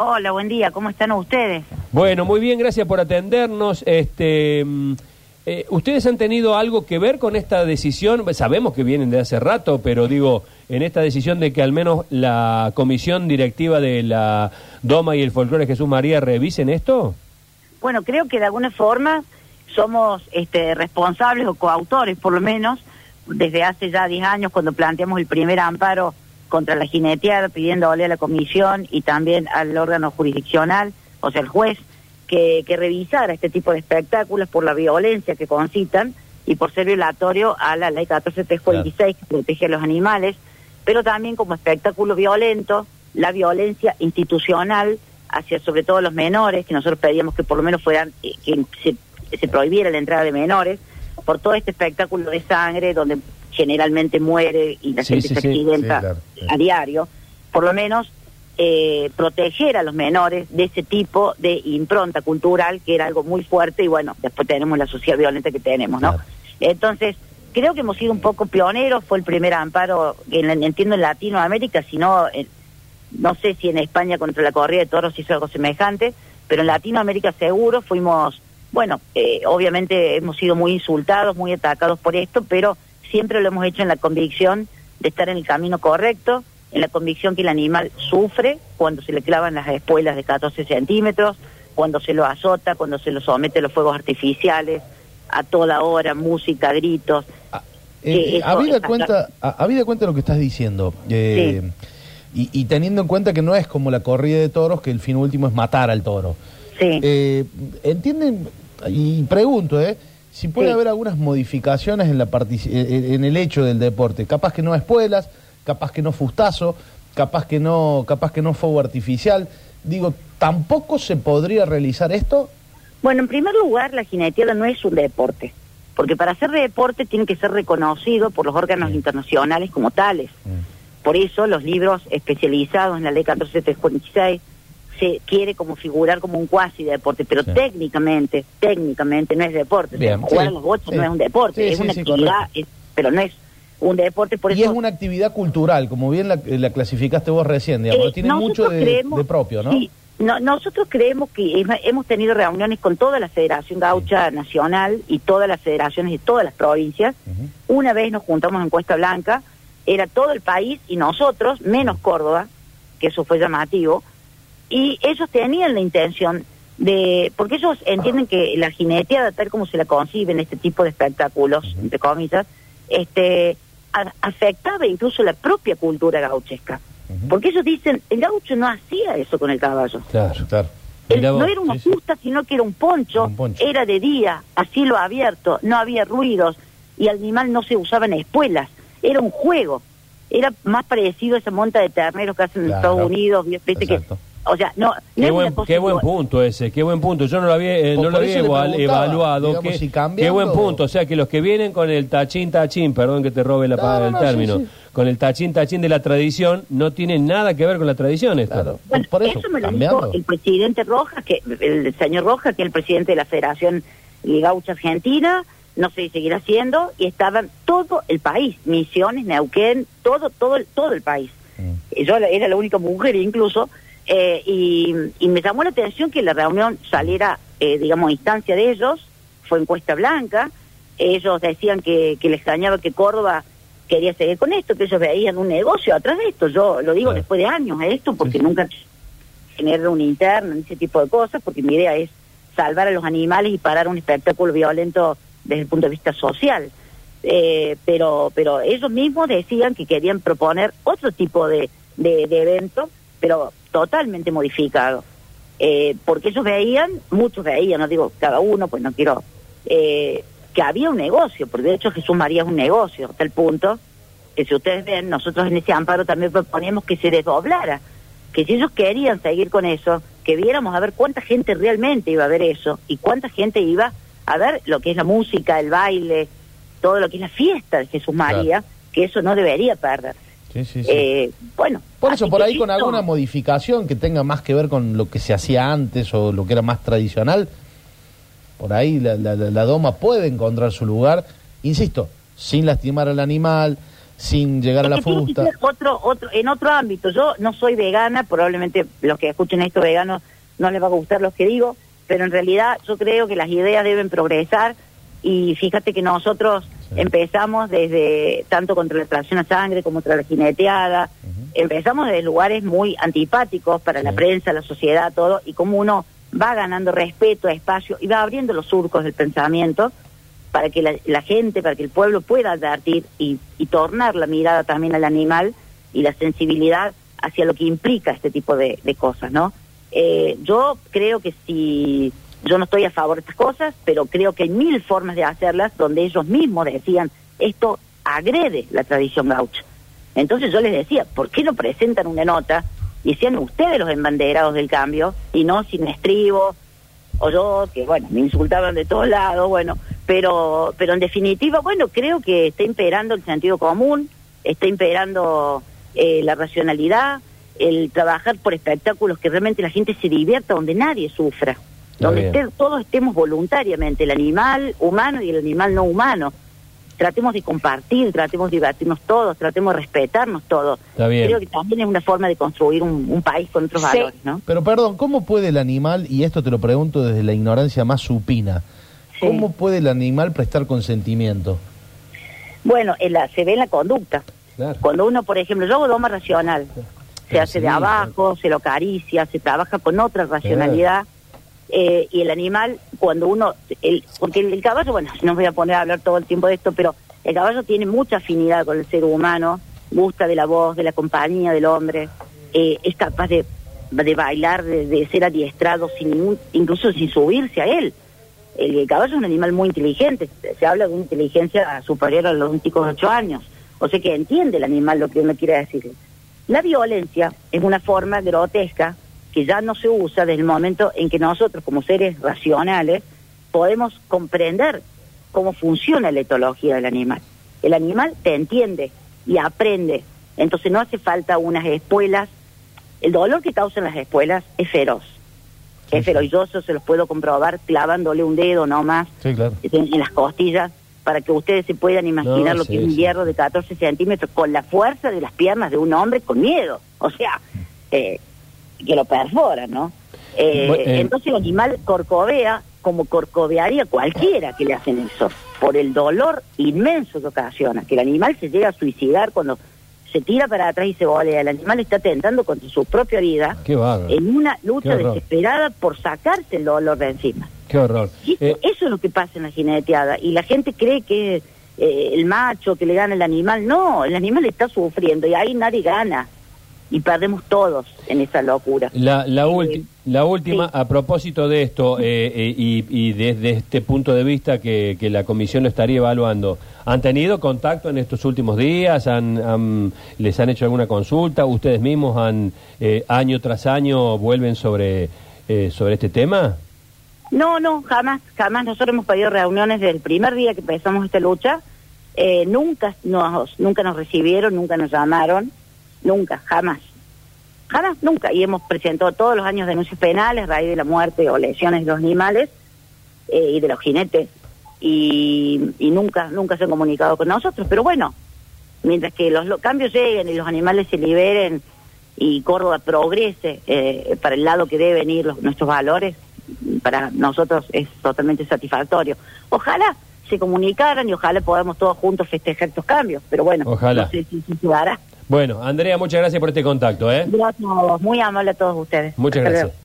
Hola, buen día, ¿cómo están ustedes? Bueno, muy bien, gracias por atendernos. Este, mm, eh, ¿Ustedes han tenido algo que ver con esta decisión? Sabemos que vienen de hace rato, pero digo, en esta decisión de que al menos la comisión directiva de la Doma y el Folclore Jesús María revisen esto. Bueno, creo que de alguna forma somos este, responsables o coautores, por lo menos, desde hace ya 10 años, cuando planteamos el primer amparo contra la jineteada, pidiéndole a la comisión y también al órgano jurisdiccional, o sea, el juez, que, que revisara este tipo de espectáculos por la violencia que concitan y por ser violatorio a la ley 14346 que protege a los animales, pero también como espectáculo violento, la violencia institucional hacia sobre todo los menores, que nosotros pedíamos que por lo menos fueran, eh, que se prohibiera la entrada de menores, por todo este espectáculo de sangre donde generalmente muere y la Sí, gente sí, se accidenta sí, claro, sí. a diario, por lo menos eh, proteger a los menores de ese tipo de impronta cultural que era algo muy fuerte y bueno, después tenemos la sociedad violenta que tenemos, ¿no? Claro. Entonces, creo que hemos sido un poco pioneros, fue el primer amparo, en, la- entiendo en Latinoamérica, si no, en- no sé si en España contra la corrida de toros hizo algo semejante, pero en Latinoamérica seguro fuimos, bueno, eh, obviamente hemos sido muy insultados, muy atacados por esto, pero siempre lo hemos hecho en la convicción de estar en el camino correcto, en la convicción que el animal sufre cuando se le clavan las espuelas de 14 centímetros, cuando se lo azota, cuando se lo somete a los fuegos artificiales, a toda hora, música, gritos. Eh, Sí, eh, eso habida cuenta, a- habida cuenta lo que estás diciendo, eh, y, y teniendo en cuenta que no es como la corrida de toros, que el fin último es matar al toro. Sí. Eh, ¿Entienden? Y pregunto, ¿eh? Si puede Sí. haber algunas modificaciones en, la partici- eh, en el hecho del deporte. Capaz que no espuelas, capaz que no fustazo, capaz que no, capaz que no fuego artificial. Digo, ¿tampoco se podría realizar esto? Bueno, en primer lugar, la jineteada no es un deporte, porque para ser deporte tiene que ser reconocido por los órganos Sí. internacionales como tales. Por eso los libros especializados en la ley 14746 se quiere como figurar como un cuasi deporte, pero Sí. técnicamente, técnicamente no es deporte. O sea, Bien, jugar sí, a los bochos sí. no es un deporte, es una actividad, es- pero no es un deporte. Por y eso es una actividad cultural, como bien la, la clasificaste vos recién, digamos. Eh, Tiene mucho nosotros de, creemos- de propio, ¿no? Sí, no- nosotros creemos que hem- hemos tenido reuniones con toda la Federación Gaucha Nacional y todas las federaciones de todas las provincias. Una vez nos juntamos en Cuesta Blanca, era todo el país y nosotros, menos Córdoba, que eso fue llamativo, y ellos tenían la intención de, porque ellos entienden que la jineteada, tal como se la concibe en este tipo de espectáculos, entre comillas, este, a- afectaba incluso la propia cultura gauchesca. Porque ellos dicen, el gaucho no hacía eso con el caballo. Claro, claro. Él no era una justa, sino que era un poncho, Un poncho. era de día, a cielo abierto, no había ruidos y el animal no se usaba en espuelas, era un juego. Era más parecido a esa monta de terneros que hacen en Claro. Estados Unidos, viste que. O sea, no, Qué buen, qué punto ese, qué buen punto. Yo no lo había, eh, no lo había evaluado. digamos, qué, si cambiando- qué buen punto. O sea, que los que vienen con el tachín tachín, perdón que te robe la No, palabra no, el no, término, sí, sí. con el tachín tachín de la tradición, no tienen nada que ver con la tradición esto. Claro. Bueno, por eso, eso me lo cambiando. dijo el presidente Rojas, que el señor Rojas, que es el presidente de la Federación Gaucha Argentina, no sé si seguirá siendo, y estaban todo el país, Misiones, Neuquén, todo, todo, el, todo el país. Mm. Yo la- era la única mujer incluso, eh, y, y me llamó la atención que la reunión saliera, eh, digamos, a instancia de ellos, fue encuesta blanca, ellos decían que, que les extrañaba que Córdoba quería seguir con esto, que ellos veían un negocio atrás de esto, yo lo digo Claro. después de años esto, porque Sí, nunca generar un interno, ese tipo de cosas, porque mi idea es salvar a los animales y parar un espectáculo violento desde el punto de vista social. Eh, pero pero ellos mismos decían que querían proponer otro tipo de, de, de evento, pero totalmente modificado. Eh, porque ellos veían, muchos veían, no digo cada uno, pues no quiero, eh, que había un negocio, porque de hecho Jesús María es un negocio, hasta el punto que si ustedes ven, nosotros en ese amparo también proponíamos que se desdoblara, que si ellos querían seguir con eso, que viéramos a ver cuánta gente realmente iba a ver eso y cuánta gente iba a ver lo que es la música, el baile, todo lo que es la fiesta de Jesús María, que eso no debería perder. Sí, sí, sí. Eh, bueno. Por eso, por ahí con esto- alguna modificación que tenga más que ver con lo que se hacía antes o lo que era más tradicional, por ahí la, la- la- doma puede encontrar su lugar, insisto, sin lastimar al animal, sin llegar a la fusta. Otro, otro, en otro ámbito, yo no soy vegana, probablemente los que escuchen esto veganos no les va a gustar lo que digo, pero en realidad yo creo que las ideas deben progresar y fíjate que nosotros Sí. empezamos desde tanto contra la tracción a sangre como contra la jineteada, empezamos desde lugares muy antipáticos para la prensa, la sociedad, todo, y como uno va ganando respeto, espacio y va abriendo los surcos del pensamiento para que la, la gente, para que el pueblo pueda advertir y, y tornar la mirada también al animal y la sensibilidad hacia lo que implica este tipo de, de cosas, ¿no? Eh, yo creo que si yo no estoy a favor de estas cosas, pero creo que hay mil formas de hacerlas donde ellos mismos decían esto agrede la tradición gaucha. Entonces yo les decía, ¿por qué no presentan una nota y sean ustedes los embanderados del cambio y no sin estribo o yo, que bueno, me insultaban de todos lados, bueno, pero, pero en definitiva, bueno, creo que está imperando el sentido común, está imperando eh, la racionalidad, el trabajar por espectáculos que realmente la gente se divierta, donde nadie sufra, donde esté- todos estemos voluntariamente, el animal humano y el animal no humano. Tratemos de compartir, tratemos de divertirnos todos, tratemos de respetarnos todos. Está bien. Creo que también es una forma de construir un, un país con otros Sí. valores, ¿no? Pero perdón, ¿cómo puede el animal, y esto te lo pregunto desde la ignorancia más supina, Sí. ¿cómo puede el animal prestar consentimiento? Bueno, en la- se ve en la conducta. Claro. Cuando uno, por ejemplo, yo hago doma racional, se hace sí, de abajo, se lo acaricia, se trabaja con otra racionalidad. Eh, y el animal, cuando uno, el, porque el, caballo, bueno, no voy a poner a hablar todo el tiempo de esto, pero el caballo tiene mucha afinidad con el ser humano, gusta de la voz, de la compañía del hombre, eh, es capaz de, de bailar, de, de ser adiestrado sin ningún, incluso sin subirse a él. El, caballo es un animal muy inteligente, se habla de una inteligencia superior a los chicos de 8 años, o sea que entiende el animal lo que uno quiere decir. La violencia es una forma grotesca que ya no se usa desde el momento en que nosotros, como seres racionales, podemos comprender cómo funciona la etología del animal. El animal te entiende y aprende, entonces no hace falta unas espuelas. El dolor que causan las espuelas es feroz, es feroz. Yo eso se los puedo comprobar clavándole un dedo nomás Sí, claro. en, en las costillas para que ustedes se puedan imaginar No, lo que es un hierro de 14 centímetros con la fuerza de las piernas de un hombre con miedo. O sea, eh, que lo perfora, ¿no? Eh, eh. Entonces el animal corcovea como corcovearía cualquiera que le hacen eso, por el dolor inmenso que ocasiona, que el animal se llega a suicidar cuando se tira para atrás y se volea. El animal está atentando contra su propia vida en una lucha desesperada por sacarse el dolor de encima. Qué horror. Y eso, Eh, eso es lo que pasa en la jineteada. Y la gente cree que eh, el macho que le gana el animal. No, el animal está sufriendo y ahí nadie gana. Y perdemos todos en esa locura. La, la, Eh, la última, sí. a propósito de esto, eh, eh, y, y desde este punto de vista que, que la comisión lo estaría evaluando, ¿han tenido contacto en estos últimos días? ¿Han, han- ¿Les han hecho alguna consulta? ¿Ustedes mismos han eh, año tras año vuelven sobre, eh, sobre este tema? No, no, jamás, jamás. Nosotros hemos pedido reuniones desde el primer día que empezamos esta lucha. Eh, nunca, nos, nunca nos recibieron, nunca nos llamaron, nunca, jamás. Jamás, nunca. Y hemos presentado todos los años denuncias penales, a raíz de la muerte o lesiones de los animales eh, y de los jinetes. Y, y nunca, nunca se han comunicado con nosotros. Pero bueno, mientras que los, lo- cambios lleguen y los animales se liberen y Córdoba progrese eh, para el lado que deben ir los, nuestros valores, para nosotros es totalmente satisfactorio. Ojalá se comunicaran y ojalá podamos todos juntos festejar estos cambios, pero bueno, Ojalá. no sé si, si se dará. Bueno, Andrea, muchas gracias por este contacto. ¿eh? Gracias a vos, muy amable a todos ustedes. Muchas Hasta luego. gracias.